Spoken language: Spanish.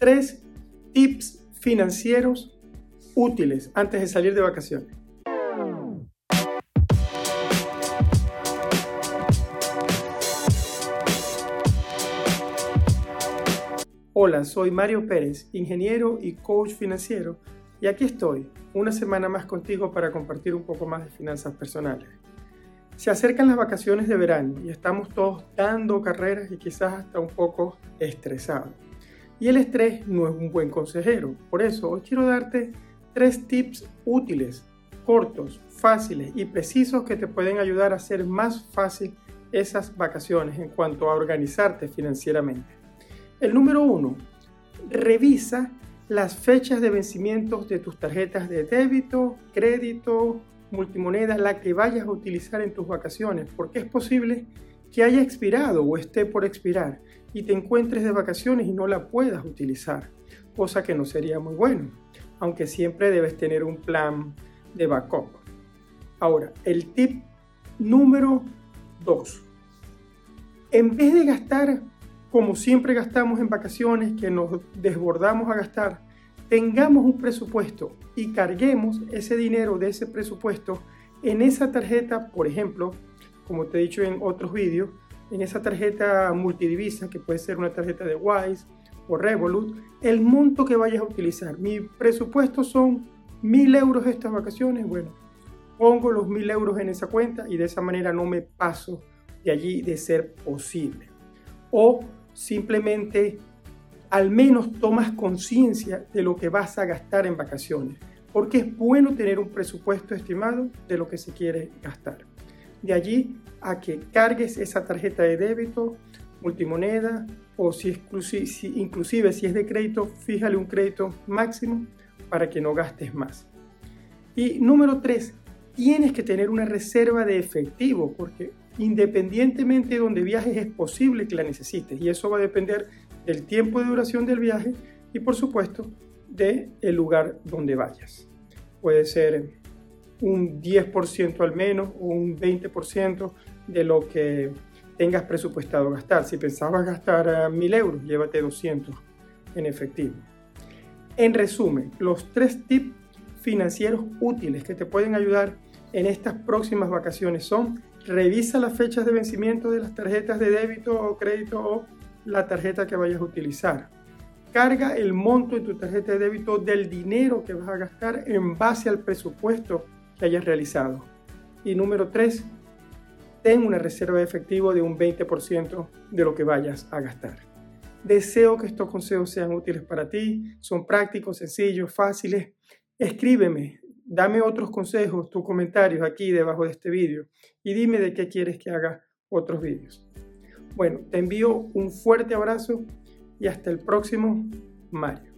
tres tips financieros útiles antes de salir de vacaciones. Hola, soy Mario Pérez, ingeniero y coach financiero, y aquí estoy, una semana más contigo para compartir un poco más de finanzas personales. Se acercan las vacaciones de verano y estamos todos dando carreras y quizás hasta un poco estresados. Y el estrés no es un buen consejero. Por eso hoy quiero darte tres tips útiles, cortos, fáciles y precisos que te pueden ayudar a hacer más fácil esas vacaciones en cuanto a organizarte financieramente. El número uno, revisa las fechas de vencimiento de tus tarjetas de débito, crédito, multimoneda, la que vayas a utilizar en tus vacaciones, porque es posible haya expirado o esté por expirar y te encuentres de vacaciones y no la puedas utilizar, cosa que no sería muy bueno, aunque siempre debes tener un plan de backup. Ahora, el tip número 2. En vez de gastar como siempre gastamos en vacaciones, que nos desbordamos a gastar, tengamos un presupuesto y carguemos ese dinero de ese presupuesto en esa tarjeta, por ejemplo, como te he dicho en otros vídeos, en esa tarjeta multidivisa, que puede ser una tarjeta de Wise o Revolut, el monto que vayas a utilizar. Mi presupuesto son mil euros estas vacaciones. Bueno, pongo los mil euros en esa cuenta y de esa manera no me paso de allí de ser posible. O simplemente al menos tomas conciencia de lo que vas a gastar en vacaciones, porque es bueno tener un presupuesto estimado de lo que se quiere gastar. De allí a que cargues esa tarjeta de débito, multimoneda o si, inclusive si es de crédito, fíjale un crédito máximo para que no gastes más. Y número tres, tienes que tener una reserva de efectivo porque independientemente de donde viajes es posible que la necesites y eso va a depender del tiempo de duración del viaje y por supuesto del el lugar donde vayas. Puede ser un 10% al menos o un 20% de lo que tengas presupuestado gastar. Si pensabas gastar mil euros, llévate 200 en efectivo. En resumen, los tres tips financieros útiles que te pueden ayudar en estas próximas vacaciones son revisa las fechas de vencimiento de las tarjetas de débito o crédito o la tarjeta que vayas a utilizar. Carga el monto de tu tarjeta de débito del dinero que vas a gastar en base al presupuesto que hayas realizado. Y número 3, ten una reserva de efectivo de un 20% de lo que vayas a gastar. Deseo que estos consejos sean útiles para ti, son prácticos, sencillos, fáciles. Escríbeme, Dame otros consejos, tus comentarios aquí debajo de este vídeo y dime de qué quieres que haga otros vídeos. Bueno, te envío un fuerte abrazo y hasta el próximo, Mario.